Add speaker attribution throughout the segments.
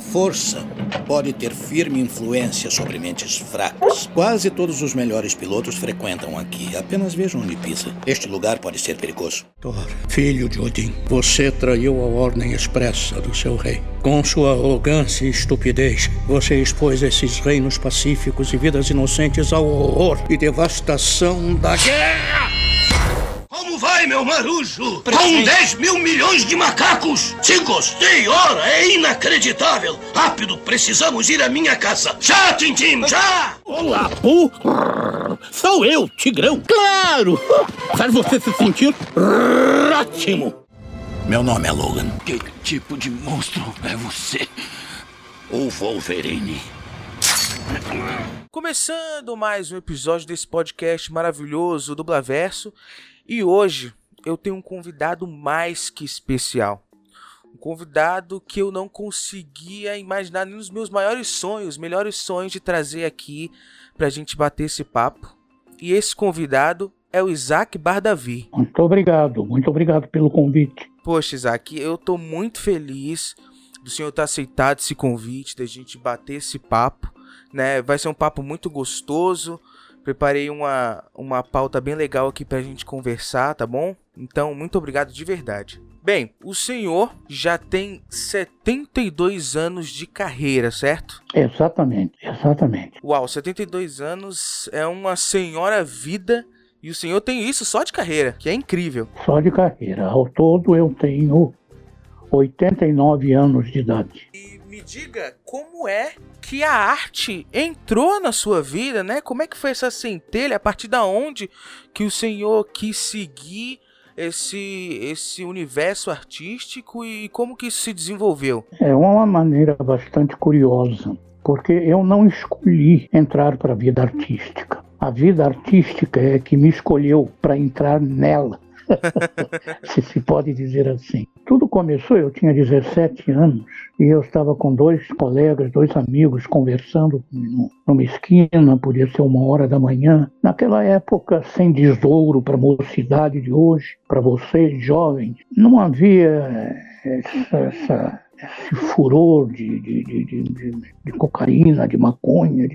Speaker 1: Força pode ter firme influência sobre mentes fracas. Quase todos os melhores pilotos frequentam aqui. Apenas vejam onde pisa. Este lugar pode ser perigoso. Thor, filho de Odin, você traiu a ordem expressa do seu rei. Com sua arrogância e estupidez, você expôs esses reinos pacíficos e vidas inocentes ao horror e devastação da guerra!
Speaker 2: Como vai, meu marujo? Com 10 mil milhões de macacos! Se gostei, ora, é inacreditável! Rápido, precisamos ir à minha casa! Já, Tintim, já!
Speaker 3: Olá, Pu! Sou eu, Tigrão! Claro! Faz você se sentir ótimo!
Speaker 1: Meu nome é Logan.
Speaker 3: Que tipo de monstro é você? O Wolverine.
Speaker 4: Começando mais um episódio desse podcast maravilhoso do Blaverso. E hoje eu tenho um convidado mais que especial. Um convidado que eu não conseguia imaginar nem nos meus maiores sonhos, melhores sonhos de trazer aqui pra gente bater esse papo. E esse convidado é o Isaac Bardavi.
Speaker 5: Muito obrigado, muito obrigado pelo convite.
Speaker 4: Poxa, Isaac, eu tô muito feliz do senhor ter aceitado esse convite, da gente bater esse papo, né? Vai ser um papo muito gostoso. Preparei uma, uma pauta bem legal aqui pra gente conversar, tá bom? Então, muito obrigado de verdade. Bem, o senhor já tem 72 anos de carreira, certo?
Speaker 5: Exatamente, exatamente.
Speaker 4: Uau, 72 anos é uma senhora vida e o senhor tem isso só de carreira, que é incrível.
Speaker 5: Só de carreira. Ao todo eu tenho 89 anos de idade.
Speaker 4: E me diga como é que a arte entrou na sua vida, né? Como é que foi essa centelha? A partir da onde que o senhor quis seguir esse esse universo artístico e como que isso se desenvolveu?
Speaker 5: É uma maneira bastante curiosa, porque eu não escolhi entrar para a vida artística. A vida artística é que me escolheu para entrar nela. Se se pode dizer assim. Tudo começou, eu tinha 17 anos e eu estava com dois colegas, dois amigos conversando numa esquina, podia ser uma hora da manhã. Naquela época, sem desouro para a mocidade de hoje, para vocês jovens, não havia essa, essa furor de, de, de, de, cocaína, de maconha.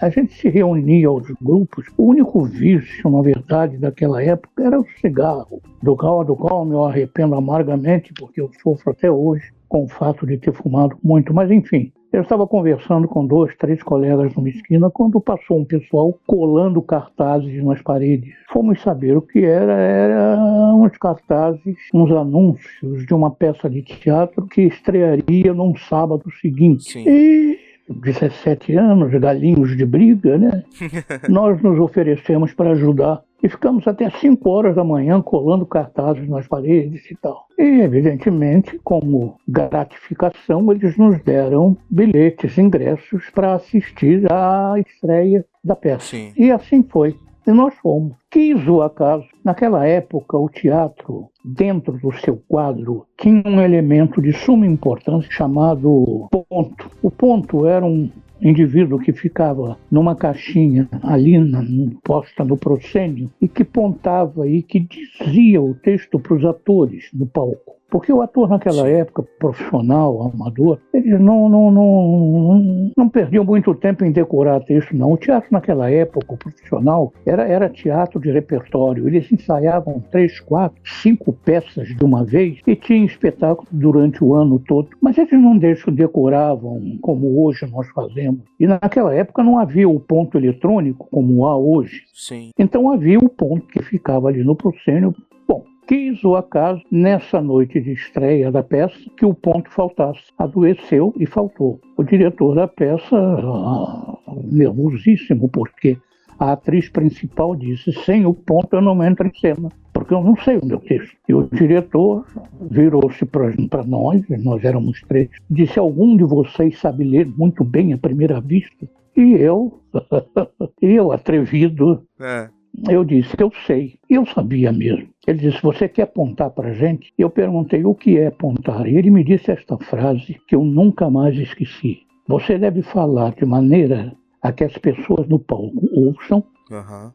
Speaker 5: A gente se reunia aos grupos. O único vício, na verdade, daquela época era o cigarro, do qual, do qual me arrependo amargamente, porque eu sofro até hoje com o fato de ter fumado muito. Mas, enfim, eu estava conversando com dois, três colegas numa esquina quando passou um pessoal colando cartazes nas paredes. Fomos saber o que era, eram uns cartazes, uns anúncios de uma peça de teatro que estrearia num sábado seguinte.
Speaker 4: Sim.
Speaker 5: E 17 anos, galinhos de briga, né? Nós nos oferecemos para ajudar e ficamos até 5 horas da manhã colando cartazes nas paredes e tal. E, evidentemente, como gratificação, eles nos deram bilhetes, ingressos para assistir à estreia da peça.
Speaker 4: Sim.
Speaker 5: E assim foi. E nós fomos. Quis o acaso. Naquela época, o teatro, dentro do seu quadro, tinha um elemento de suma importância chamado ponto. O ponto era um indivíduo que ficava numa caixinha ali na, posta no proscênio e que pontava e que dizia o texto para os atores no palco. Porque o ator naquela época, profissional, amador, eles não, não, não, não perdiam muito tempo em decorar texto, não. O teatro naquela época, o profissional, era, era teatro de repertório. Eles ensaiavam três, quatro, cinco peças de uma vez e tinha espetáculo durante o ano todo. Mas eles não deixam, decoravam como hoje nós fazemos. E naquela época não havia o ponto eletrônico como há hoje.
Speaker 4: Sim.
Speaker 5: Então havia o ponto que ficava ali no proscênio. Bom, quis o acaso, nessa noite de estreia da peça, que o ponto faltasse. Adoeceu e faltou. O diretor da peça, ah, nervosíssimo, porque a atriz principal disse: sem o ponto eu não entro em cena, porque eu não sei o meu texto. E o diretor virou-se para nós, nós éramos três, disse: algum de vocês sabe ler muito bem à primeira vista? E eu, eu atrevido,
Speaker 4: É.
Speaker 5: eu disse que eu sei. E eu sabia mesmo. Ele disse: Você quer apontar para a gente? Eu perguntei o que é apontar. E ele me disse esta frase que eu nunca mais esqueci. Você deve falar de maneira a que as pessoas no palco ouçam
Speaker 4: Aham.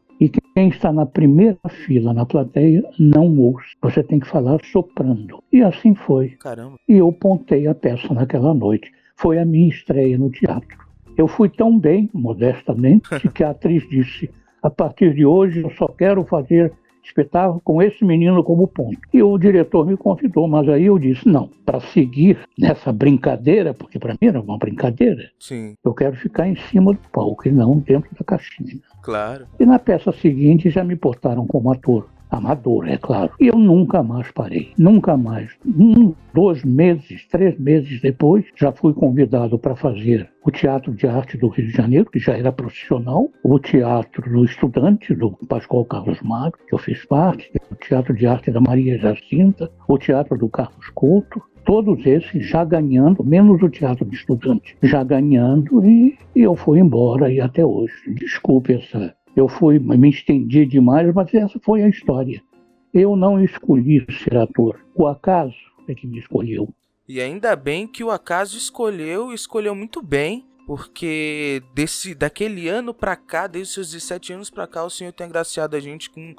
Speaker 5: Que quem está na primeira fila na plateia não ouça. Você tem que falar soprando. E assim foi.
Speaker 4: Caramba.
Speaker 5: E eu pontei a peça naquela noite. foi a minha estreia no teatro. Eu fui tão bem, modestamente, que a atriz disse: a partir de hoje eu só quero fazer espetáculo com esse menino como ponto. E o diretor me convidou, mas aí eu disse: não, para seguir nessa brincadeira, porque para mim era uma brincadeira,
Speaker 4: Sim,
Speaker 5: eu quero ficar em cima do palco e não dentro da caixinha.
Speaker 4: claro.
Speaker 5: E na peça seguinte já me botaram como ator. Amador, é claro. E eu nunca mais parei. Nunca mais. Um, dois meses, três meses depois, já fui convidado para fazer o Teatro de Arte do Rio de Janeiro, que já era profissional, o Teatro do Estudante, do Pascoal Carlos Magro, que eu fiz parte, o Teatro de Arte da Maria Jacinta, o Teatro do Carlos Couto, todos esses já ganhando, menos o Teatro de Estudante, já ganhando, e, e eu fui embora e até hoje. Desculpe essa eu fui, me estendi demais, mas essa foi a história. Eu não escolhi ser ator. O acaso é que me escolheu.
Speaker 4: E ainda bem que o acaso escolheu escolheu muito bem, porque desse daquele ano pra cá, desde seus 17 anos pra cá, o senhor tem agraciado a gente com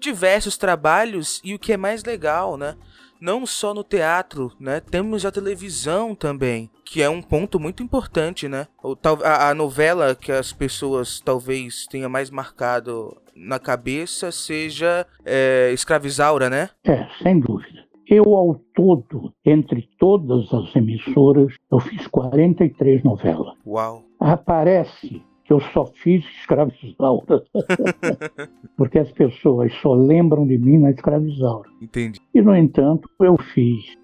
Speaker 4: diversos trabalhos e o que é mais legal, né? Não só no teatro, né? Temos a televisão também, que é um ponto muito importante, né? A, a novela que as pessoas talvez tenha mais marcado na cabeça seja é, Escravizaura, né?
Speaker 5: É, sem dúvida. Eu, ao todo, entre todas as emissoras, eu fiz 43 novelas.
Speaker 4: Uau.
Speaker 5: Aparece que eu só fiz Escravizaura. Porque as pessoas só lembram de mim na Escravizaura.
Speaker 4: Entendi.
Speaker 5: E, no entanto, eu fiz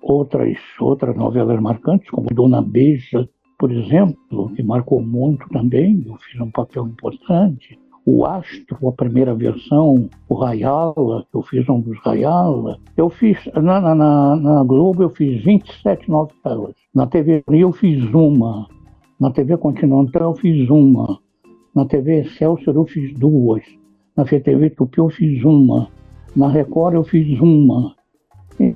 Speaker 5: outras, outras novelas marcantes, como Dona Beija, por exemplo, que marcou muito também. Eu fiz um papel importante. O Astro, a primeira versão, o Rayala, eu fiz um dos Rayala. Eu fiz, na, na, na Globo, eu fiz 27 novelas. Na TV Rio, eu fiz uma. Na TV Continental, eu fiz uma. Na TV Excelsior, eu fiz duas. Na FTV Tupi, eu fiz uma. Na Record, eu fiz uma.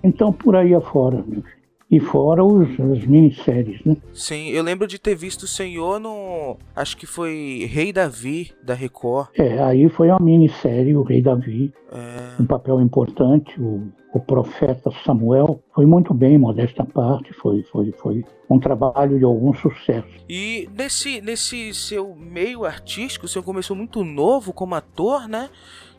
Speaker 5: Então, por aí afora, meu filho. E fora os, as minisséries, né?
Speaker 4: Sim, eu lembro de ter visto o senhor no. Acho que foi Rei Davi, da Record.
Speaker 5: É, aí foi uma minissérie, o Rei Davi,
Speaker 4: É,
Speaker 5: um papel importante, o, o profeta Samuel. Foi muito bem, modesta parte, foi, foi, foi um trabalho de algum sucesso.
Speaker 4: E nesse, nesse seu meio artístico, o senhor começou muito novo como ator, né?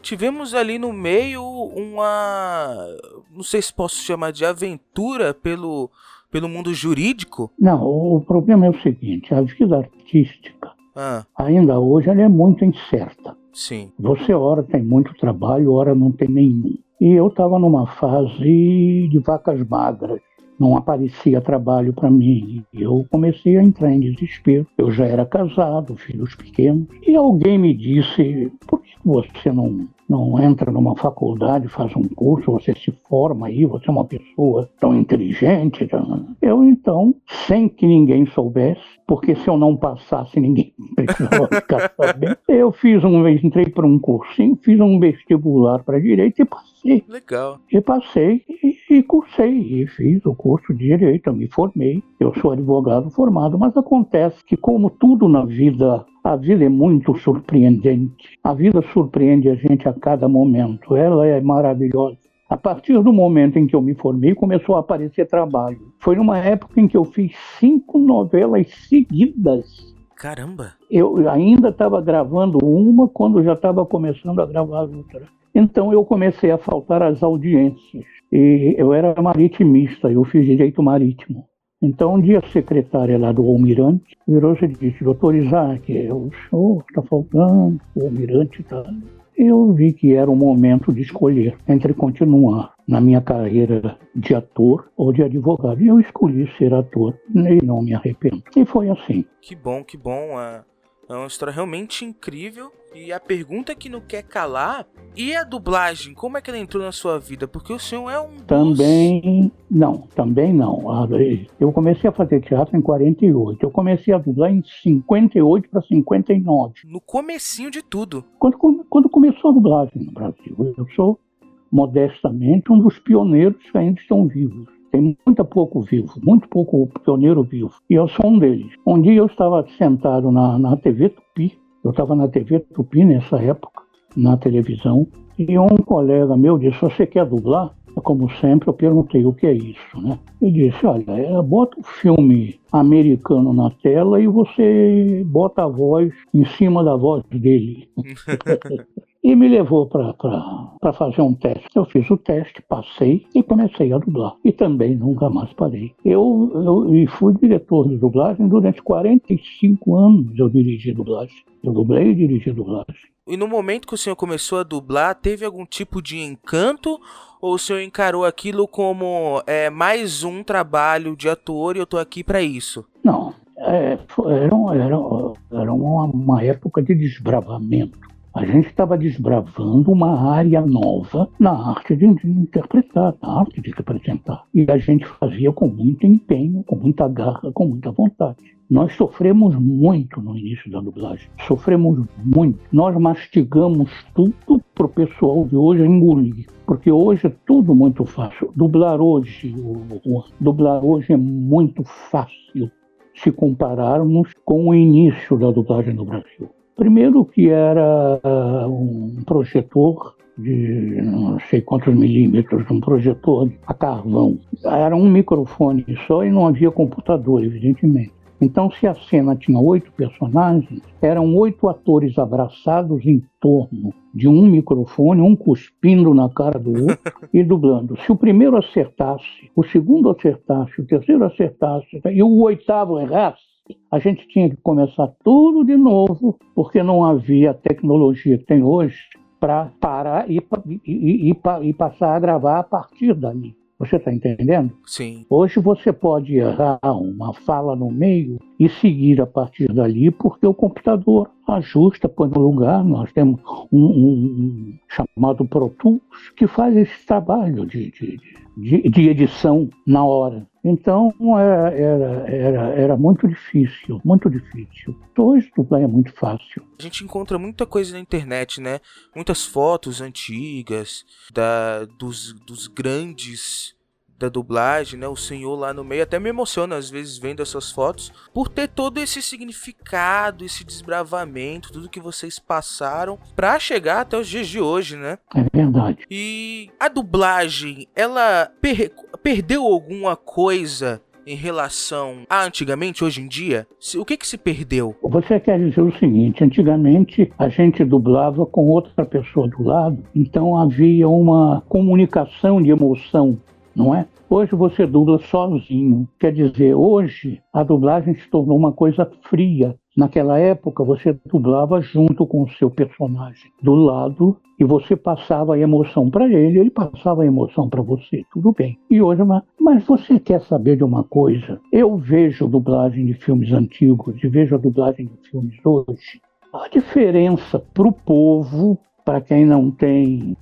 Speaker 4: Tivemos ali no meio uma. Não sei se posso chamar de aventura pelo, pelo mundo jurídico.
Speaker 5: Não, o problema é o seguinte, a vida artística,
Speaker 4: Ah,
Speaker 5: ainda hoje, ela é muito incerta.
Speaker 4: sim.
Speaker 5: Você ora tem muito trabalho, ora não tem nenhum. E eu estava numa fase de vacas magras. Não aparecia trabalho para mim. Eu comecei a entrar em desespero. Eu já era casado, filhos pequenos. E alguém me disse: por que você não, não entra numa faculdade, faz um curso, você se forma aí, você é uma pessoa tão inteligente? Eu então, sem que ninguém soubesse, porque se eu não passasse, ninguém precisava ficar sabendo, eu fiz um, entrei para um cursinho, fiz um vestibular para direito e passei.
Speaker 4: Legal.
Speaker 5: E passei e, e cursei, e fiz o curso de Direito, me formei. Eu sou advogado formado, mas acontece que, como tudo na vida, a vida é muito surpreendente. A vida surpreende a gente a cada momento, ela é maravilhosa. A partir do momento em que eu me formei, começou a aparecer trabalho. Foi numa época em que eu fiz cinco novelas seguidas.
Speaker 4: Caramba.
Speaker 5: Eu ainda estava gravando uma quando já estava começando a gravar outra. Então eu comecei a faltar às audiências. E eu era maritimista, eu fiz direito marítimo. Então um dia a secretária lá do almirante virou-se e disse, doutor Isaac, o senhor está faltando, o almirante está... Eu vi que era o momento de escolher entre continuar na minha carreira de ator ou de advogado. E eu escolhi ser ator e não me arrependo. E foi assim.
Speaker 4: Que bom, que bom. É, é uma história realmente incrível. E a pergunta que não quer calar. E a dublagem? Como é que ela entrou na sua vida? Porque o senhor é um.
Speaker 5: Também não, também não. Eu comecei a fazer teatro em 48. Eu comecei a dublar em 58 para 59.
Speaker 4: No comecinho de tudo.
Speaker 5: Quando, quando começou a dublagem no Brasil, eu sou modestamente um dos pioneiros que ainda estão vivos. Tem muito pouco vivo, muito pouco pioneiro vivo. E eu sou um deles. Um dia eu estava sentado na, na TV Tupi, eu estava na TV Tupi nessa época, na televisão, E um colega meu disse: Você quer dublar? Como sempre, eu perguntei o que é isso, né? Ele disse: Olha, é, bota o filme americano na tela e você bota a voz em cima da voz dele. e me levou para fazer um teste. Eu fiz o teste, passei e comecei a dublar. E também nunca mais parei. Eu, eu e fui diretor de dublagem durante 45 anos. Eu dirigi dublagem. Eu dublei e dirigi dublagem.
Speaker 4: E no momento que o senhor começou a dublar, teve algum tipo de encanto? Ou o senhor encarou aquilo como é, mais um trabalho de ator e eu tô aqui para isso?
Speaker 5: Não, é, era, era, era uma, uma época de desbravamento. A gente estava desbravando uma área nova na arte de, interpretar, na arte de representar. E a gente fazia com muito empenho, com muita garra, com muita vontade. Nós sofremos muito no início da dublagem. Sofremos muito. Nós mastigamos tudo para o pessoal de hoje engolir. Porque hoje é tudo muito fácil. Dublar hoje, o, o, dublar hoje é muito fácil se compararmos com o início da dublagem no Brasil. Primeiro que era uh, um projetor de não sei quantos milímetros, um projetor a carvão. Era um microfone só e não havia computador, evidentemente. Então, se a cena tinha oito personagens, eram oito atores abraçados em torno de um microfone, um cuspindo na cara do outro e dublando. Se o primeiro acertasse, o segundo acertasse, o terceiro acertasse e o oitavo errasse, a gente tinha que começar tudo de novo, porque não havia a tecnologia que tem hoje para parar e, e, e, e, passar a gravar a partir dali. Você está entendendo?
Speaker 4: Sim.
Speaker 5: Hoje você pode errar uma fala no meio e seguir a partir dali, porque o computador ajusta, põe no lugar. Nós temos um, um, um chamado Pro Tools que faz esse trabalho de, de, de, de edição na hora. Então era, era, era, era muito difícil, muito difícil. Hoje tudo é muito fácil.
Speaker 4: A gente encontra muita coisa na internet, né? Muitas fotos antigas da, dos, dos grandes da dublagem, né? O senhor lá no meio até me emociona às vezes vendo essas fotos por ter todo esse significado, esse desbravamento, tudo que vocês passaram para chegar até os dias de hoje, né?
Speaker 5: É verdade.
Speaker 4: E a dublagem, ela per perdeu alguma coisa em relação a antigamente, hoje em dia? O que que se perdeu?
Speaker 5: Você quer dizer o seguinte: antigamente a gente dublava com outra pessoa do lado, então havia uma comunicação de emoção não é? Hoje você dubla sozinho. Quer dizer, hoje a dublagem se tornou uma coisa fria. Naquela época você dublava junto com o seu personagem do lado e você passava a emoção para ele, ele passava a emoção para você. Tudo bem. E hoje, mas, mas você quer saber de uma coisa? Eu vejo dublagem de filmes antigos e vejo a dublagem de filmes hoje. A diferença para o povo, para quem não tem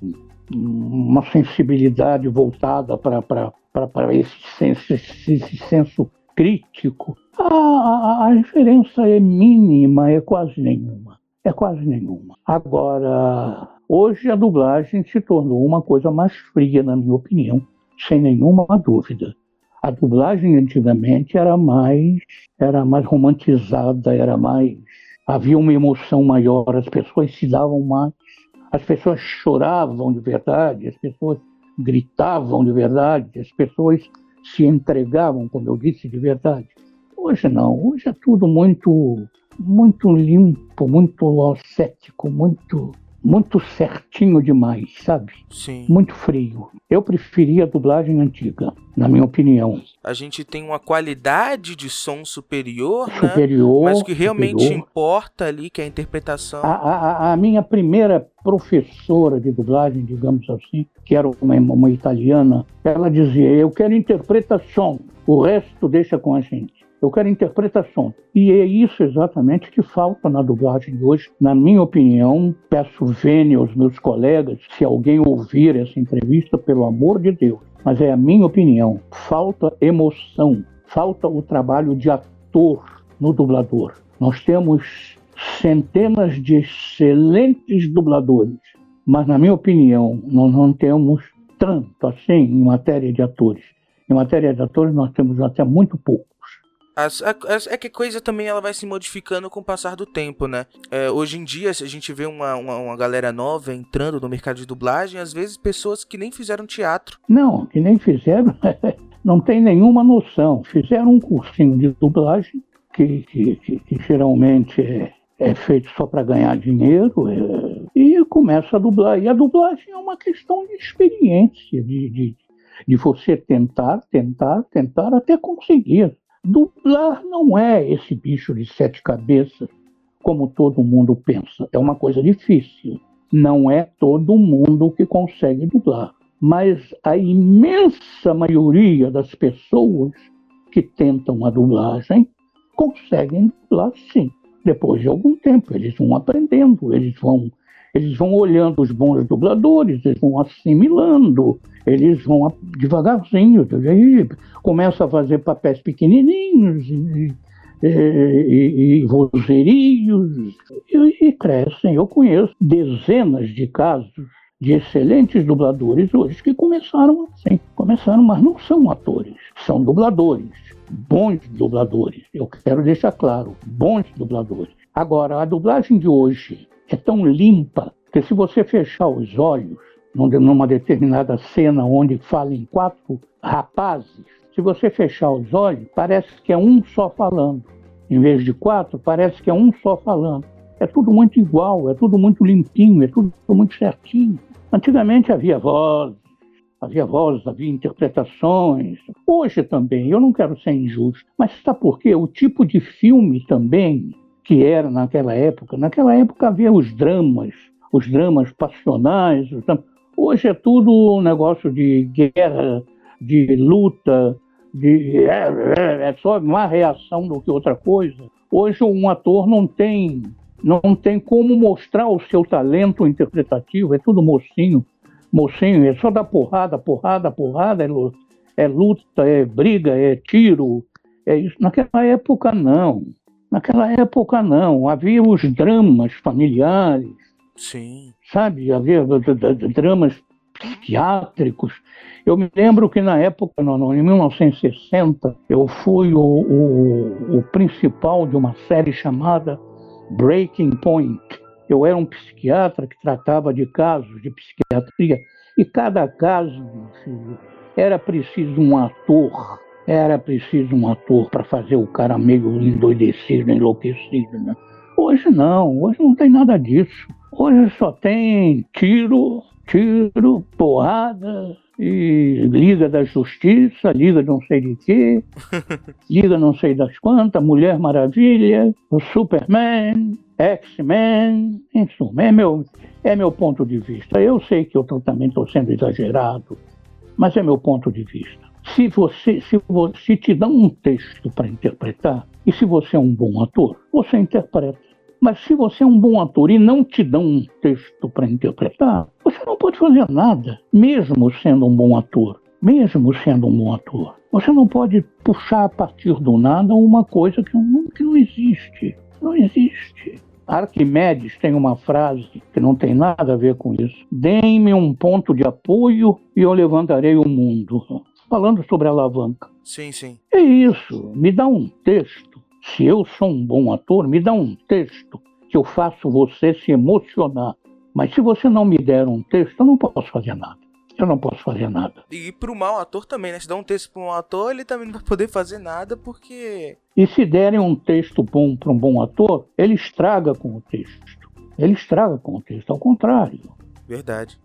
Speaker 5: uma sensibilidade voltada para esse senso, esse senso crítico, a, a, diferença é mínima, é quase nenhuma. É quase nenhuma. Agora, hoje a dublagem se tornou uma coisa mais fria, na minha opinião, sem nenhuma dúvida. A dublagem antigamente era mais, era mais romantizada, era mais havia uma emoção maior, as pessoas se davam mais as pessoas choravam de verdade, as pessoas gritavam de verdade, as pessoas se entregavam, como eu disse, de verdade. Hoje não, hoje é tudo muito, muito limpo, muito cético, muito muito certinho demais, sabe?
Speaker 4: Sim.
Speaker 5: Muito frio. Eu preferia a dublagem antiga, na minha opinião.
Speaker 4: A gente tem uma qualidade de som superior,
Speaker 5: superior
Speaker 4: né? Mas o que realmente superior. importa ali, que é a interpretação.
Speaker 5: A, a, a, minha primeira professora de dublagem, digamos assim, que era uma, uma italiana, ela dizia: Eu quero interpretação, o resto deixa com a gente. Eu quero interpretação. E é isso exatamente que falta na dublagem de hoje. Na minha opinião, peço vênia aos meus colegas, se alguém ouvir essa entrevista, pelo amor de Deus. Mas é a minha opinião. Falta emoção, falta o trabalho de ator no dublador. Nós temos centenas de excelentes dubladores, mas na minha opinião, nós não temos tanto assim em matéria de atores. Em matéria de atores, nós temos até muito poucos.
Speaker 4: As, as, é que a coisa também ela vai se modificando com o passar do tempo, né? É, hoje em dia, se a gente vê uma, uma, uma, galera nova entrando no mercado de dublagem, às vezes pessoas que nem fizeram teatro.
Speaker 5: Não, que nem fizeram, não tem nenhuma noção. Fizeram um cursinho de dublagem, que, que, que, que geralmente é, é, feito só para ganhar dinheiro, é, e começa a dublar. E a dublagem é uma questão de experiência, de, de, de você tentar, tentar, tentar até conseguir. Dublar não é esse bicho de sete cabeças, como todo mundo pensa. É uma coisa difícil. Não é todo mundo que consegue dublar. Mas a imensa maioria das pessoas que tentam a dublagem conseguem dublar sim. Depois de algum tempo, eles vão aprendendo, eles vão eles vão olhando os bons dubladores, eles vão assimilando, eles vão devagarzinho, aí começa a fazer papéis pequenininhos e, e, e, e e, e crescem. Eu conheço dezenas de casos de excelentes dubladores hoje que começaram assim, começaram, mas não são atores, são dubladores, bons dubladores. Eu quero deixar claro, bons dubladores. Agora, a dublagem de hoje é tão limpa que se você fechar os olhos numa determinada cena onde falem quatro rapazes, se você fechar os olhos, parece que é um só falando. Em vez de quatro, parece que é um só falando. É tudo muito igual, é tudo muito limpinho, é tudo muito certinho. Antigamente havia vozes, havia vozes, havia interpretações. Hoje também, eu não quero ser injusto, mas sabe por quê? O tipo de filme também que era naquela época. Naquela época havia os dramas, os dramas passionais. Os dramas... Hoje é tudo um negócio de guerra, de luta, de é, é, é só uma reação do que outra coisa. Hoje um ator não tem não tem como mostrar o seu talento interpretativo, é tudo mocinho, mocinho, é só dar porrada, porrada, porrada, é, é luta, é briga, é tiro, é isso. Naquela época não. Naquela época, não. Havia os dramas familiares.
Speaker 4: Sim.
Speaker 5: Sabe? Havia dramas psiquiátricos. Eu me lembro que na época, em 1960, eu fui o, o, o principal de uma série chamada Breaking Point. Eu era um psiquiatra que tratava de casos de psiquiatria e cada caso era preciso um ator era preciso um ator para fazer o cara meio endoidecido, enlouquecido. Né? Hoje não, hoje não tem nada disso. Hoje só tem tiro, tiro, porrada, e Liga da Justiça, Liga não sei de quê, Liga não sei das quantas, Mulher Maravilha, o Superman, X-Men, enfim, é meu, é meu ponto de vista. Eu sei que eu também estou sendo exagerado, mas é meu ponto de vista. Se você, se você te dá um texto para interpretar, e se você é um bom ator, você interpreta. Mas se você é um bom ator e não te dão um texto para interpretar, você não pode fazer nada, mesmo sendo um bom ator. Mesmo sendo um bom ator. Você não pode puxar a partir do nada uma coisa que não, que não existe. Não existe. Arquimedes tem uma frase que não tem nada a ver com isso. Deem-me um ponto de apoio e eu levantarei o mundo falando sobre alavanca.
Speaker 4: Sim, sim.
Speaker 5: É isso. Me dá um texto. Se eu sou um bom ator, me dá um texto que eu faço você se emocionar. Mas se você não me der um texto, eu não posso fazer nada. Eu não posso fazer nada.
Speaker 4: E pro mau ator também, né? Se dá um texto para um ator, ele também não vai poder fazer nada porque.
Speaker 5: E se derem um texto bom para um bom ator, ele estraga com o texto. Ele estraga com o texto, ao contrário.
Speaker 4: Verdade.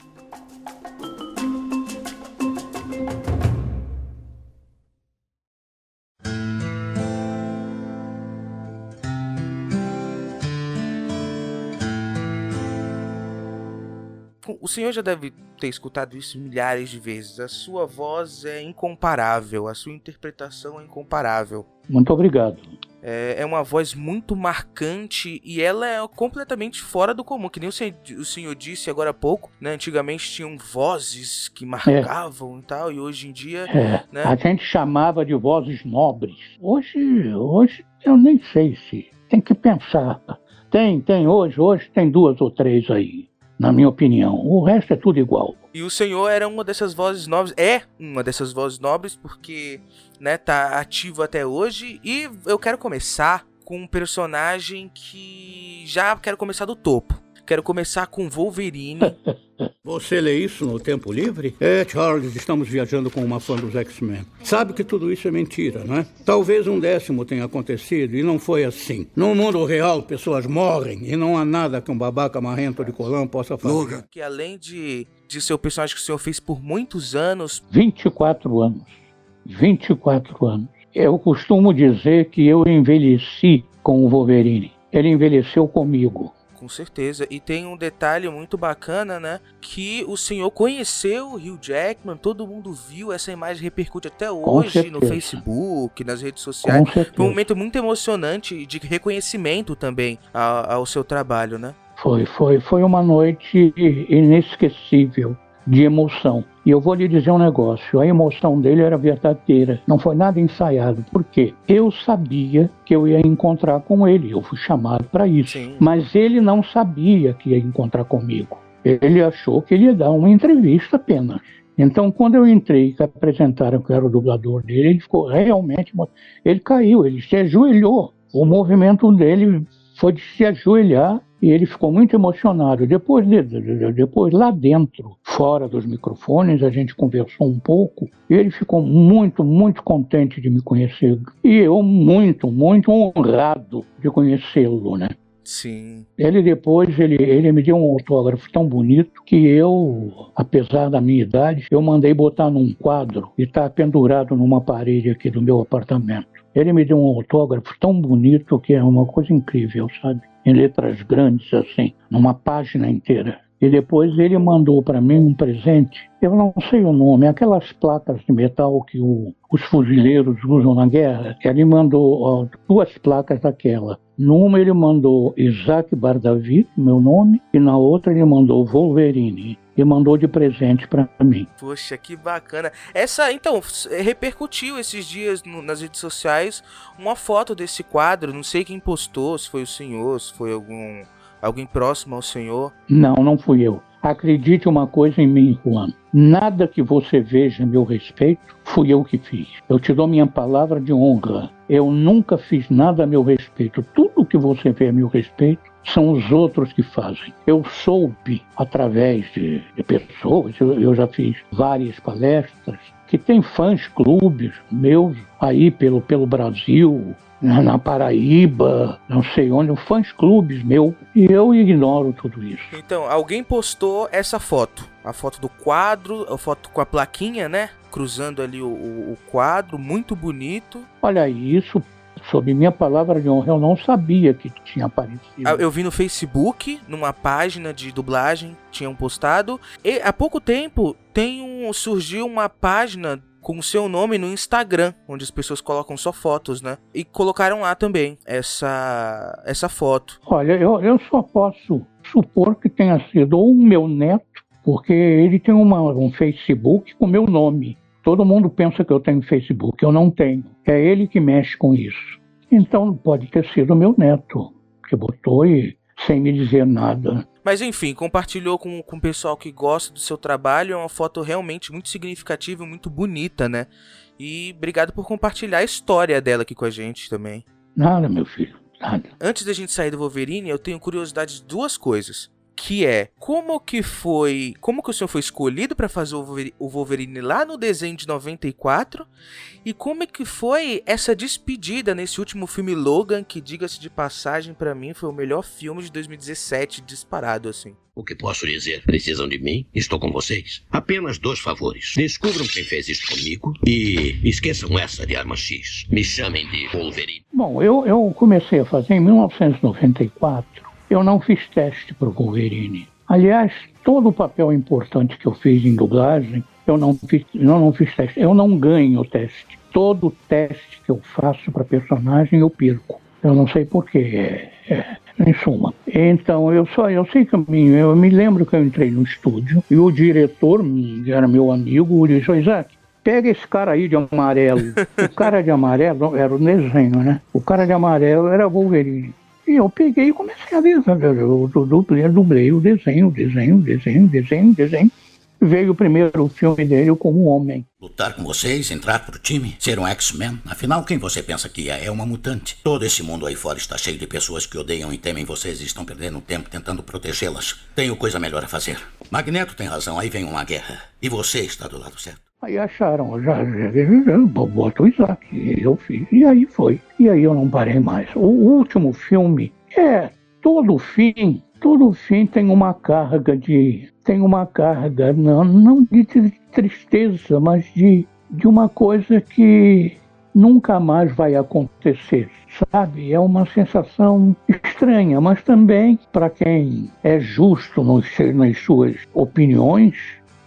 Speaker 4: O senhor já deve ter escutado isso milhares de vezes. A sua voz é incomparável, a sua interpretação é incomparável.
Speaker 5: Muito obrigado.
Speaker 4: É, é uma voz muito marcante e ela é completamente fora do comum. Que nem o senhor, o senhor disse agora há pouco, né? Antigamente tinham vozes que marcavam é. e tal, e hoje em dia.
Speaker 5: É.
Speaker 4: Né?
Speaker 5: A gente chamava de vozes nobres. Hoje, hoje eu nem sei se. Tem que pensar. Tem, tem hoje, hoje tem duas ou três aí na minha opinião. O resto é tudo igual.
Speaker 4: E o senhor era uma dessas vozes nobres, é uma dessas vozes nobres, porque, né, tá ativo até hoje. E eu quero começar com um personagem que já quero começar do topo. Quero começar com Wolverine.
Speaker 1: Você lê isso no tempo livre? É, Charles, estamos viajando com uma fã dos X-Men. Sabe que tudo isso é mentira, não é? Talvez um décimo tenha acontecido e não foi assim. No mundo real, pessoas morrem e não há nada que um babaca marrento de colã possa fazer. Logan.
Speaker 4: Que além de, de ser o personagem que o senhor fez por muitos anos...
Speaker 5: 24 anos. 24 anos. Eu costumo dizer que eu envelheci com o Wolverine. Ele envelheceu comigo
Speaker 4: com certeza. E tem um detalhe muito bacana, né? Que o senhor conheceu o Hugh Jackman, todo mundo viu, essa imagem repercute até hoje no Facebook, nas redes sociais. Foi um momento muito emocionante de reconhecimento também ao, ao seu trabalho, né?
Speaker 5: Foi, foi, foi uma noite inesquecível de emoção. E eu vou lhe dizer um negócio: a emoção dele era verdadeira, não foi nada ensaiado. Por quê? Eu sabia que eu ia encontrar com ele, eu fui chamado para isso. Sim. Mas ele não sabia que ia encontrar comigo. Ele achou que ele ia dar uma entrevista apenas. Então, quando eu entrei e apresentaram que era o dublador dele, ele ficou realmente. Ele caiu, ele se ajoelhou. O movimento dele foi de se ajoelhar e ele ficou muito emocionado. Depois, depois, lá dentro, fora dos microfones, a gente conversou um pouco e ele ficou muito, muito contente de me conhecer. E eu muito, muito honrado de conhecê-lo, né?
Speaker 4: Sim.
Speaker 5: Ele depois, ele, ele me deu um autógrafo tão bonito que eu, apesar da minha idade, eu mandei botar num quadro e está pendurado numa parede aqui do meu apartamento. Ele me deu um autógrafo tão bonito que é uma coisa incrível, sabe? Em letras grandes, assim, numa página inteira. E depois ele mandou para mim um presente, eu não sei o nome, aquelas placas de metal que o, os fuzileiros usam na guerra. Ele mandou ó, duas placas daquela. Numa ele mandou Isaac Bardavi, meu nome, e na outra ele mandou Wolverine e mandou de presente para mim.
Speaker 4: Poxa, que bacana. Essa, então, repercutiu esses dias no, nas redes sociais uma foto desse quadro. Não sei quem postou, se foi o senhor, se foi algum alguém próximo ao senhor.
Speaker 5: Não, não fui eu. Acredite uma coisa em mim, Juan. Nada que você veja a meu respeito fui eu que fiz. Eu te dou minha palavra de honra. Eu nunca fiz nada a meu respeito. Tudo que você vê a meu respeito são os outros que fazem. Eu soube, através de, de pessoas, eu, eu já fiz várias palestras, que tem fãs clubes meus aí pelo, pelo Brasil, na Paraíba, não sei onde, fãs clubes meu, e eu ignoro tudo isso.
Speaker 4: Então, alguém postou essa foto, a foto do quadro, a foto com a plaquinha, né? Cruzando ali o, o, o quadro, muito bonito.
Speaker 5: Olha, isso sob minha palavra de honra, eu não sabia que tinha aparecido.
Speaker 4: Ah, eu vi no Facebook, numa página de dublagem, tinham postado. E há pouco tempo tem um, surgiu uma página com o seu nome no Instagram, onde as pessoas colocam só fotos, né? E colocaram lá também essa, essa foto.
Speaker 5: Olha, eu, eu só posso supor que tenha sido ou o meu neto, porque ele tem uma, um Facebook com meu nome. Todo mundo pensa que eu tenho Facebook, eu não tenho. É ele que mexe com isso. Então pode ter sido meu neto que botou e sem me dizer nada.
Speaker 4: Mas enfim, compartilhou com, com o pessoal que gosta do seu trabalho. É uma foto realmente muito significativa e muito bonita, né? E obrigado por compartilhar a história dela aqui com a gente também.
Speaker 5: Nada, meu filho, nada.
Speaker 4: Antes da gente sair do Wolverine, eu tenho curiosidade de duas coisas que é como que foi, como que o senhor foi escolhido para fazer o Wolverine lá no desenho de 94 e como é que foi essa despedida nesse último filme Logan, que diga-se de passagem para mim foi o melhor filme de 2017 disparado assim.
Speaker 2: O que posso dizer? Precisam de mim? Estou com vocês. Apenas dois favores. Descubram quem fez isso comigo e esqueçam essa de arma X. Me chamem de Wolverine.
Speaker 5: Bom, eu, eu comecei a fazer em 1994 eu não fiz teste para o Wolverine. Aliás, todo o papel importante que eu fiz em dublagem, eu não fiz, eu não fiz teste. Eu não ganho o teste. Todo teste que eu faço para personagem eu perco. Eu não sei porquê. É, é, em suma. Então, eu só eu sei que eu me, lembro que eu entrei no estúdio e o diretor, que era meu amigo, disse, Isaac, pega esse cara aí de amarelo. o cara de amarelo era o desenho, né? O cara de amarelo era Wolverine. E eu peguei e comecei a ver, eu dublei, dublei o desenho, desenho, desenho, desenho, desenho. veio o primeiro filme dele como homem.
Speaker 1: Lutar com vocês, entrar pro time, ser um X-Men. Afinal, quem você pensa que é? É uma mutante. Todo esse mundo aí fora está cheio de pessoas que odeiam e temem vocês e estão perdendo tempo tentando protegê-las. Tenho coisa melhor a fazer. Magneto tem razão, aí vem uma guerra. E você está do lado certo.
Speaker 5: Aí acharam, já, já, bota o Isaac. Eu fiz. E aí foi. E aí eu não parei mais. O último filme é todo fim. Todo fim tem uma carga de. Tem uma carga, não, não de tristeza, mas de, de uma coisa que nunca mais vai acontecer, sabe? É uma sensação estranha, mas também, para quem é justo nos, nas suas opiniões,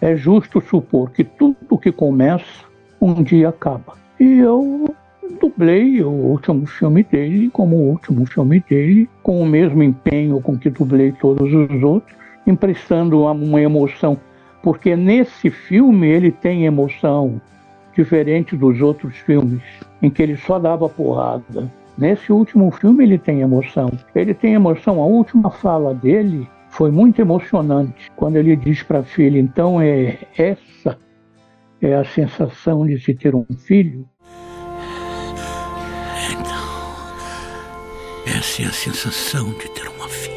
Speaker 5: é justo supor que tudo que começa um dia acaba. E eu dublei o último filme dele como o último filme dele, com o mesmo empenho com que dublei todos os outros, emprestando uma emoção, porque nesse filme ele tem emoção diferente dos outros filmes, em que ele só dava porrada. Nesse último filme ele tem emoção. Ele tem emoção. A última fala dele foi muito emocionante quando ele diz para a filha: então é essa é a sensação de se ter um filho.
Speaker 1: Então, essa é a sensação de ter uma filha.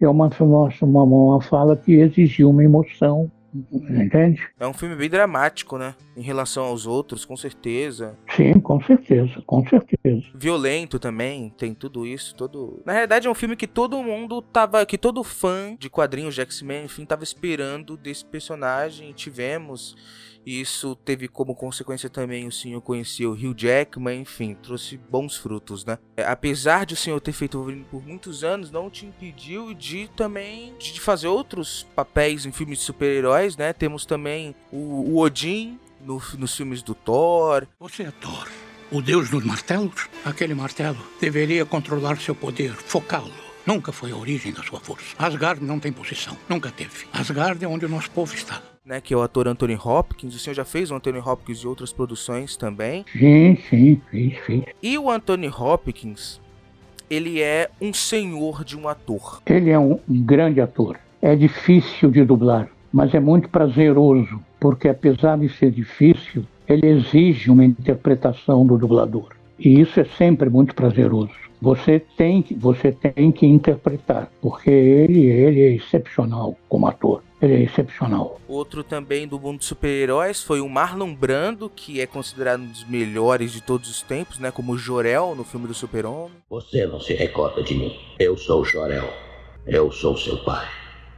Speaker 5: É uma, uma, uma fala que exigiu uma emoção Entende?
Speaker 4: É um filme bem dramático, né? Em relação aos outros, com certeza.
Speaker 5: Sim, com certeza, com certeza.
Speaker 4: Violento também, tem tudo isso, todo. Na realidade, é um filme que todo mundo tava. Que todo fã de quadrinhos de X-Men, enfim, tava esperando desse personagem. Tivemos. Isso teve como consequência também o senhor conhecer o Hugh Jackman, enfim, trouxe bons frutos, né? É, apesar de o senhor ter feito Wolverine por muitos anos, não te impediu de também de fazer outros papéis em filmes de super-heróis, né? Temos também o, o Odin no, nos filmes do Thor.
Speaker 1: Você é Thor, o deus dos martelos? Aquele martelo deveria controlar seu poder, focá-lo. Nunca foi a origem da sua força. Asgard não tem posição, nunca teve. Asgard é onde o nosso povo está
Speaker 4: né, que é o ator Anthony Hopkins. O senhor já fez o Anthony Hopkins e outras produções também.
Speaker 5: Sim, sim, fiz, fiz.
Speaker 4: E o Anthony Hopkins, ele é um senhor de um ator.
Speaker 5: Ele é um grande ator. É difícil de dublar, mas é muito prazeroso, porque apesar de ser difícil, ele exige uma interpretação do dublador. E isso é sempre muito prazeroso. Você tem que, você tem que interpretar, porque ele, ele é excepcional como ator. Ele é excepcional.
Speaker 4: Outro também do mundo de super-heróis foi o Marlon Brando, que é considerado um dos melhores de todos os tempos, né? Como Jorel no filme do Super-Homem.
Speaker 2: Você não se recorda de mim. Eu sou Jorel. Eu sou seu pai.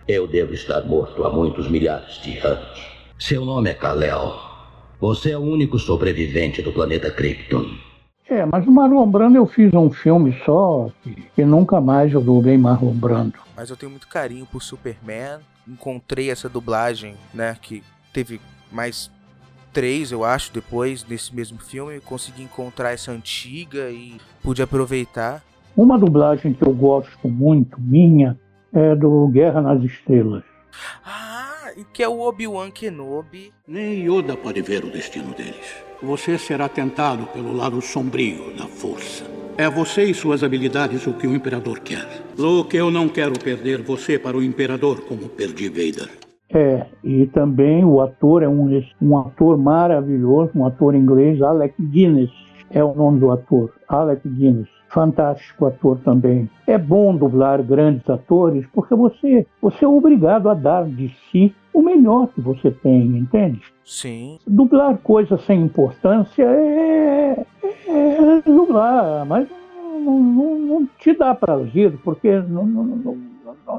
Speaker 2: Eu devo estar morto há muitos milhares de anos. Seu nome é Kal-El. Você é o único sobrevivente do planeta Krypton.
Speaker 5: É, mas o Marlon Brando eu fiz um filme só e nunca mais eu dublei Marlon Brando.
Speaker 4: Mas eu tenho muito carinho por Superman encontrei essa dublagem, né? Que teve mais três, eu acho, depois desse mesmo filme. Consegui encontrar essa antiga e pude aproveitar.
Speaker 5: Uma dublagem que eu gosto muito, minha, é do Guerra nas Estrelas.
Speaker 4: Ah, que é o Obi-Wan Kenobi.
Speaker 1: Nem Yoda pode ver o destino deles. Você será tentado pelo lado sombrio da força. É você e suas habilidades o que o Imperador quer. Luke, eu não quero perder você para o Imperador como perdi Vader.
Speaker 5: É, e também o ator é um, um ator maravilhoso, um ator inglês, Alec Guinness é o nome do ator, Alec Guinness. Fantástico ator também. É bom dublar grandes atores porque você, você é obrigado a dar de si o melhor que você tem, entende?
Speaker 4: Sim.
Speaker 5: Dublar coisas sem importância é, é dublar, mas não, não, não, te dá prazer, porque não, não,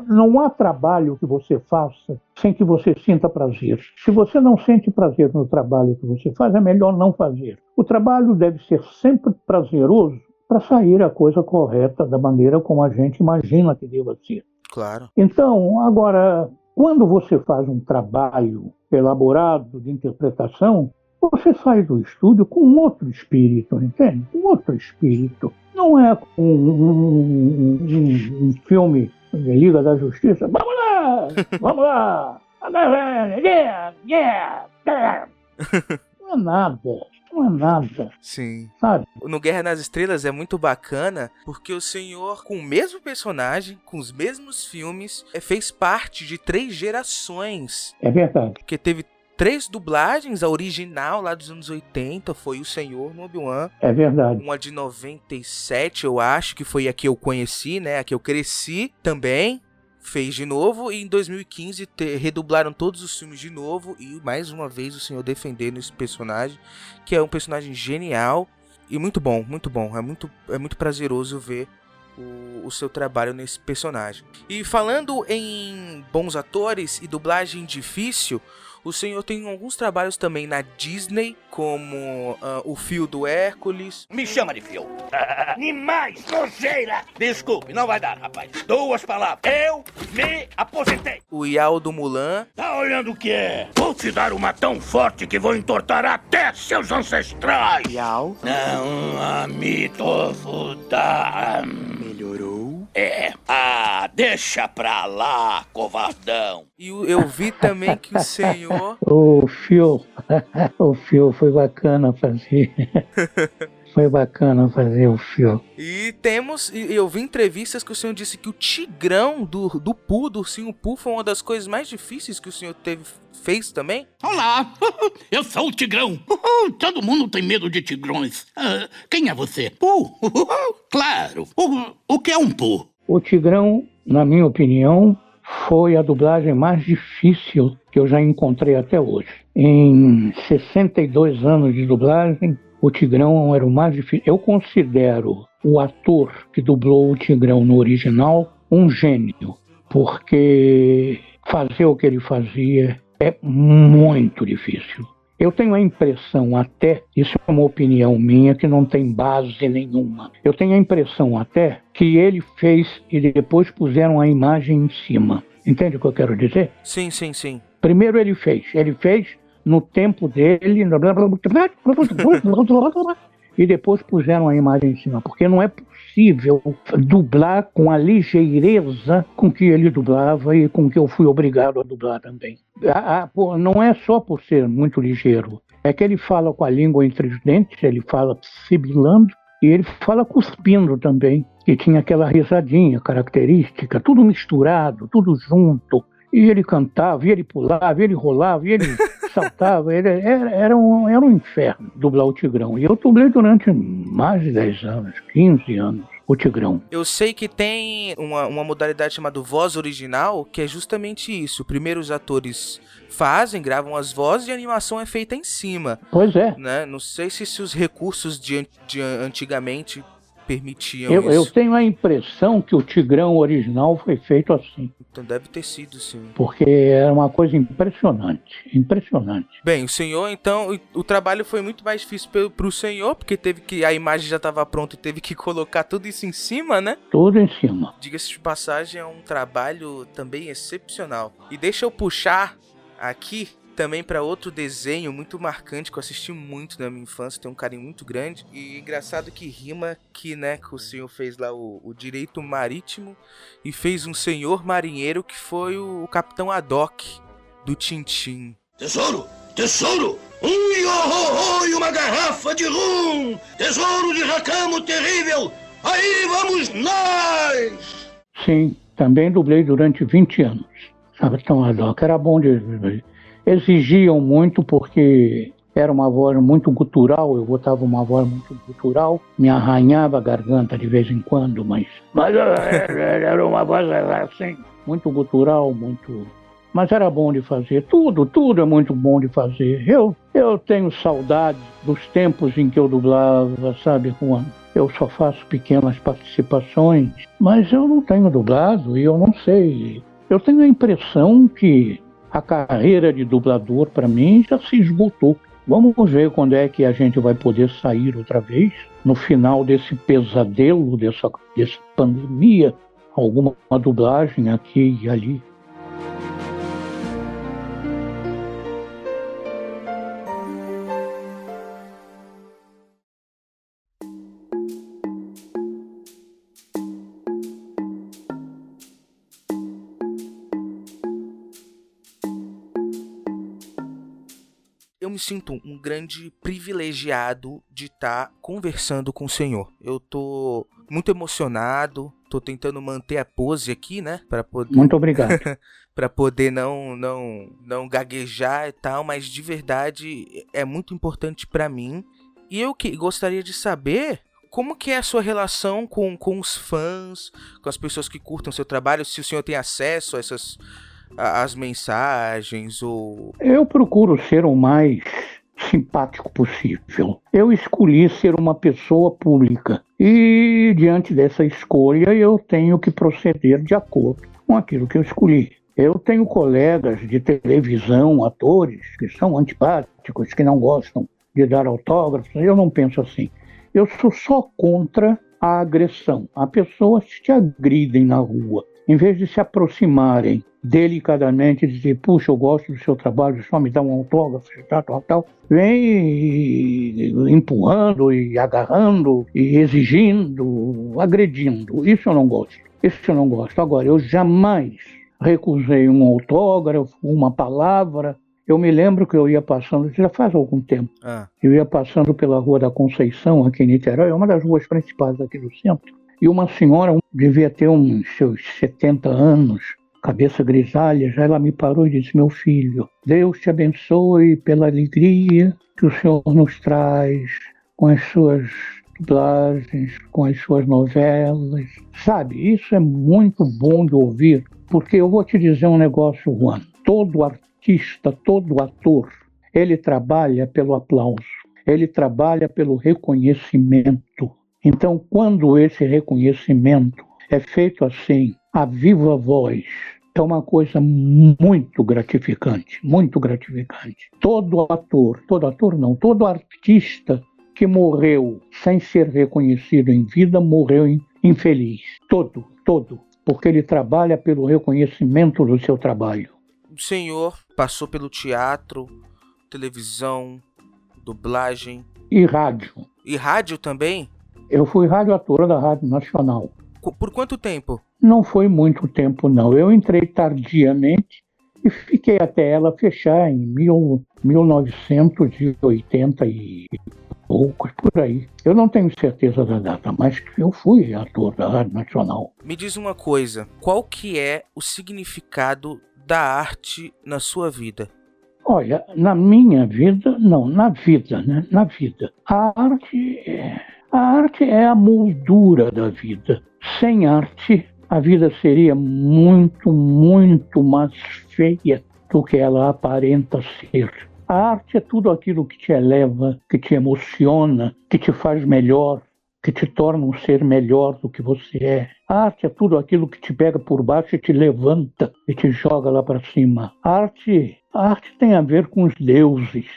Speaker 5: não há trabalho que você faça sem que você sinta prazer. Se você não sente prazer no trabalho que você faz, é melhor não fazer. O trabalho deve ser sempre prazeroso para sair a coisa correta da maneira como a gente imagina que deva ser.
Speaker 4: Claro.
Speaker 5: Então, agora, quando você faz um trabalho elaborado de interpretação, você sai do estúdio com outro espírito, entende? Com outro espírito. Não é um, um, um, um filme Liga da Justiça. Vamos lá! Vamos lá! Yeah, yeah, yeah. Não é nada. Não é nada,
Speaker 4: Sim.
Speaker 5: sabe?
Speaker 4: No Guerra nas Estrelas é muito bacana porque o senhor, com o mesmo personagem, com os mesmos filmes, é, fez parte de três gerações.
Speaker 5: É verdade.
Speaker 4: Porque teve três dublagens, a original lá dos anos 80 foi o Senhor no Obi-Wan.
Speaker 5: É verdade.
Speaker 4: Uma de 97, eu acho, que foi a que eu conheci, né? A que eu cresci também. Fez de novo e em 2015 te- redublaram todos os filmes de novo e mais uma vez o senhor defendendo esse personagem, que é um personagem genial e muito bom, muito bom. É muito, é muito prazeroso ver o, o seu trabalho nesse personagem. E falando em bons atores e dublagem difícil, o senhor tem alguns trabalhos também na Disney, como ah, o fio do Hércules,
Speaker 3: Me chama de fio. Animais, nojeira! Desculpe, não vai dar, rapaz. Duas palavras. Eu me aposentei.
Speaker 4: o Yao do Mulan,
Speaker 2: Tá olhando o que é? Vou te dar uma tão forte que vou entortar até seus ancestrais.
Speaker 4: Yao,
Speaker 2: Não, amigo, da.
Speaker 4: melhorou.
Speaker 2: É. Ah, deixa pra lá, covardão.
Speaker 4: E eu vi também que o senhor
Speaker 5: O Fio, o Fio foi bacana fazer. Foi bacana fazer o Fio.
Speaker 4: E temos, e eu vi entrevistas que o senhor disse que o tigrão do, do Pooh, do Ursinho Pooh, foi uma das coisas mais difíceis que o senhor teve, fez também?
Speaker 3: Olá, eu sou o Tigrão. Todo mundo tem medo de tigrões. Ah, quem é você? Pu? Claro. O, o que é um Pu?
Speaker 5: O Tigrão, na minha opinião, foi a dublagem mais difícil que eu já encontrei até hoje. Em 62 anos de dublagem, o Tigrão era o mais difícil. Eu considero o ator que dublou o Tigrão no original um gênio, porque fazer o que ele fazia é muito difícil. Eu tenho a impressão até, isso é uma opinião minha que não tem base nenhuma. Eu tenho a impressão até que ele fez e depois puseram a imagem em cima. Entende o que eu quero dizer?
Speaker 4: Sim, sim, sim.
Speaker 5: Primeiro ele fez, ele fez no tempo dele, e depois puseram a imagem em cima, porque não é possível dublar com a ligeireza com que ele dublava e com que eu fui obrigado a dublar também. Ah, ah, não é só por ser muito ligeiro, é que ele fala com a língua entre os dentes, ele fala sibilando e ele fala cuspindo também, que tinha aquela risadinha característica, tudo misturado, tudo junto. E ele cantava, e ele pulava, e ele rolava, e ele saltava. Ele era, era, um, era um inferno dublar o Tigrão. E eu dublei durante mais de 10 anos, 15 anos, o Tigrão.
Speaker 4: Eu sei que tem uma, uma modalidade chamada voz original, que é justamente isso. Primeiro os atores fazem, gravam as vozes e a animação é feita em cima,
Speaker 5: Pois é.
Speaker 4: né? Não sei se, se os recursos de, de an- antigamente permitiam
Speaker 5: Eu, eu
Speaker 4: isso.
Speaker 5: tenho a impressão que o Tigrão original foi feito assim,
Speaker 4: Então deve ter sido, sim.
Speaker 5: porque era uma coisa impressionante, impressionante.
Speaker 4: Bem, o senhor, então, o, o trabalho foi muito mais difícil pro, pro senhor, porque teve que. A imagem já estava pronta e teve que colocar tudo isso em cima, né?
Speaker 5: Tudo em cima.
Speaker 4: Diga-se de passagem, é um trabalho também excepcional. E deixa eu puxar aqui também para outro desenho muito marcante que eu assisti muito na minha infância, tenho um carinho muito grande. E engraçado que rima que, né, que o senhor fez lá o, o direito marítimo e fez um senhor marinheiro que foi o, o Capitão Haddock do Tintim.
Speaker 2: Tesouro! Tesouro! Um ioho e uma garrafa de rum! Tesouro de racamo terrível! Aí vamos nós!
Speaker 5: Sim, também dublei durante 20 anos. Capitão Haddock era bom de. Exigiam muito porque era uma voz muito gutural, eu botava uma voz muito gutural, me arranhava a garganta de vez em quando, mas. Mas eh, era uma voz assim, muito gutural, muito. Mas era bom de fazer, tudo, tudo é muito bom de fazer. Eu, eu tenho saudade dos tempos em que eu dublava, sabe, Juan? Eu só faço pequenas participações, mas eu não tenho dublado e eu não sei. Eu tenho a impressão que a carreira de dublador para mim já se esgotou. Vamos ver quando é que a gente vai poder sair outra vez, no final desse pesadelo, dessa, dessa pandemia, alguma dublagem aqui e ali.
Speaker 4: Sinto um grande privilegiado de estar tá conversando com o senhor. Eu tô muito emocionado, tô tentando manter a pose aqui, né, para poder
Speaker 5: Muito obrigado.
Speaker 4: para poder não não não gaguejar e tal, mas de verdade é muito importante para mim. E eu que gostaria de saber como que é a sua relação com, com os fãs, com as pessoas que curtam seu trabalho, se o senhor tem acesso a essas as mensagens ou
Speaker 5: Eu procuro ser o mais simpático possível. Eu escolhi ser uma pessoa pública e diante dessa escolha eu tenho que proceder de acordo com aquilo que eu escolhi. Eu tenho colegas de televisão, atores, que são antipáticos, que não gostam de dar autógrafos. Eu não penso assim. Eu sou só contra a agressão. Há pessoas que te agridem na rua. Em vez de se aproximarem delicadamente e dizer, puxa, eu gosto do seu trabalho, só me dá um autógrafo, tal, tal, tal, vem empurrando e agarrando e exigindo, agredindo. Isso eu não gosto. Isso eu não gosto. Agora, eu jamais recusei um autógrafo, uma palavra. Eu me lembro que eu ia passando, já faz algum tempo, ah. eu ia passando pela Rua da Conceição, aqui em Niterói, é uma das ruas principais aqui do centro, e uma senhora, devia ter uns seus 70 anos, cabeça grisalha, já ela me parou e disse: Meu filho, Deus te abençoe pela alegria que o Senhor nos traz com as suas dublagens, com as suas novelas. Sabe, isso é muito bom de ouvir, porque eu vou te dizer um negócio, Juan. Todo artista, todo ator, ele trabalha pelo aplauso, ele trabalha pelo reconhecimento. Então, quando esse reconhecimento é feito assim, a viva voz, é uma coisa muito gratificante, muito gratificante. Todo ator, todo ator não, todo artista que morreu sem ser reconhecido em vida morreu infeliz. Todo, todo, porque ele trabalha pelo reconhecimento do seu trabalho.
Speaker 4: O senhor passou pelo teatro, televisão, dublagem
Speaker 5: e rádio.
Speaker 4: E rádio também?
Speaker 5: Eu fui radioatora da Rádio Nacional.
Speaker 4: Por quanto tempo?
Speaker 5: Não foi muito tempo, não. Eu entrei tardiamente e fiquei até ela fechar em mil, 1980 e poucos, por aí. Eu não tenho certeza da data, mas eu fui ator da Rádio Nacional.
Speaker 4: Me diz uma coisa, qual que é o significado da arte na sua vida?
Speaker 5: Olha, na minha vida, não, na vida, né? Na vida. A arte é, a arte é a moldura da vida. Sem arte, a vida seria muito, muito mais feia do que ela aparenta ser. A arte é tudo aquilo que te eleva, que te emociona, que te faz melhor, que te torna um ser melhor do que você é. A arte é tudo aquilo que te pega por baixo e te levanta e te joga lá para cima. A arte, a arte tem a ver com os deuses.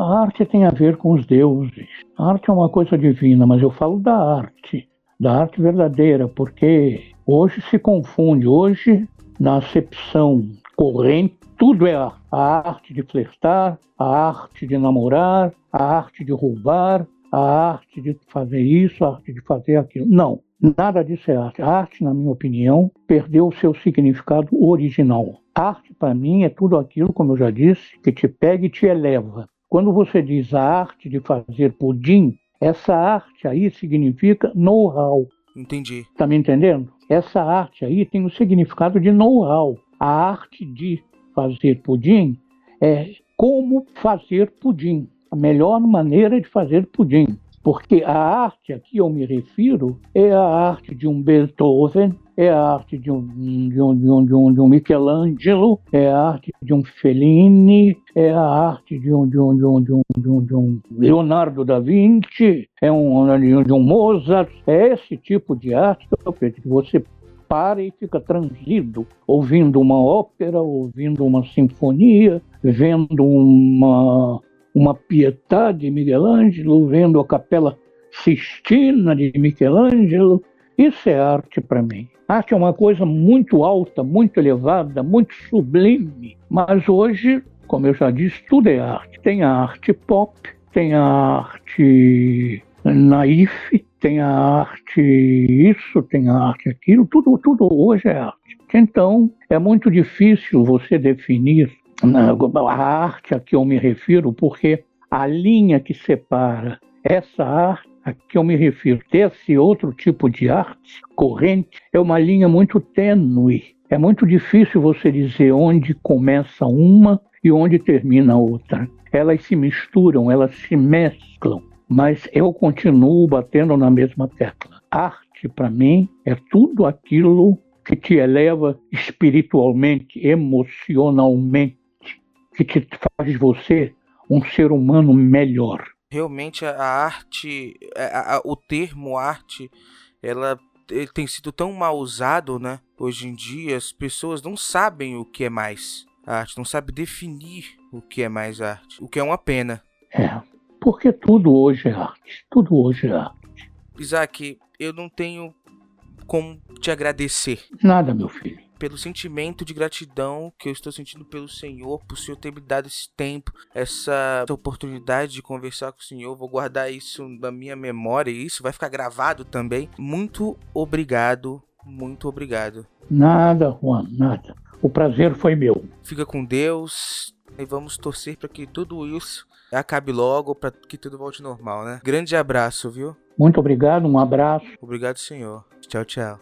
Speaker 5: A arte tem a ver com os deuses. A arte é uma coisa divina, mas eu falo da arte da arte verdadeira, porque hoje se confunde, hoje na acepção corrente, tudo é arte. A arte de flertar, a arte de namorar, a arte de roubar, a arte de fazer isso, a arte de fazer aquilo. Não, nada disso é arte. A arte, na minha opinião, perdeu o seu significado original. Arte, para mim, é tudo aquilo, como eu já disse, que te pega e te eleva. Quando você diz a arte de fazer pudim, essa arte aí significa know-how.
Speaker 4: Entendi.
Speaker 5: Tá me entendendo? Essa arte aí tem o significado de know-how. A arte de fazer pudim é como fazer pudim. A melhor maneira de fazer pudim. Porque a arte a que eu me refiro é a arte de um Beethoven, é a arte de um, de um, de um, de um, de um Michelangelo, é a arte de um Fellini, é a arte de um, de um, de um, de um, de um, de um Leonardo da Vinci, é um, de um Mozart. É esse tipo de arte que eu que você para e fica transido, ouvindo uma ópera, ouvindo uma sinfonia, vendo uma, uma Pietà de Michelangelo, vendo a Capela Sistina de Michelangelo. Isso é arte para mim. Arte é uma coisa muito alta, muito elevada, muito sublime. Mas hoje, como eu já disse, tudo é arte. Tem a arte pop, tem a arte naif, tem a arte isso, tem a arte aquilo, tudo, tudo hoje é arte. Então, é muito difícil você definir a arte a que eu me refiro, porque a linha que separa essa arte a que eu me refiro, desse outro tipo de arte corrente, é uma linha muito tênue. É muito difícil você dizer onde começa uma e onde termina a outra. Elas se misturam, elas se mesclam, mas eu continuo batendo na mesma tecla. Arte, para mim, é tudo aquilo que te eleva espiritualmente, emocionalmente, que te faz você um ser humano melhor.
Speaker 4: Realmente a arte, a, a, o termo arte, ela tem sido tão mal usado, né? Hoje em dia as pessoas não sabem o que é mais arte, não sabem definir o que é mais arte, o que é uma pena.
Speaker 5: É, porque tudo hoje é arte, tudo hoje é arte.
Speaker 4: Isaac, eu não tenho como te agradecer.
Speaker 5: Nada, meu filho
Speaker 4: pelo sentimento de gratidão que eu estou sentindo pelo Senhor, por o Senhor ter me dado esse tempo, essa oportunidade de conversar com o Senhor. Vou guardar isso na minha memória e isso vai ficar gravado também. Muito obrigado, muito obrigado.
Speaker 5: Nada, Juan, nada. O prazer foi meu.
Speaker 4: Fica com Deus e vamos torcer para que tudo isso acabe logo, para que tudo volte normal, né? Grande abraço, viu?
Speaker 5: Muito obrigado, um abraço.
Speaker 4: Obrigado, Senhor. Tchau, tchau.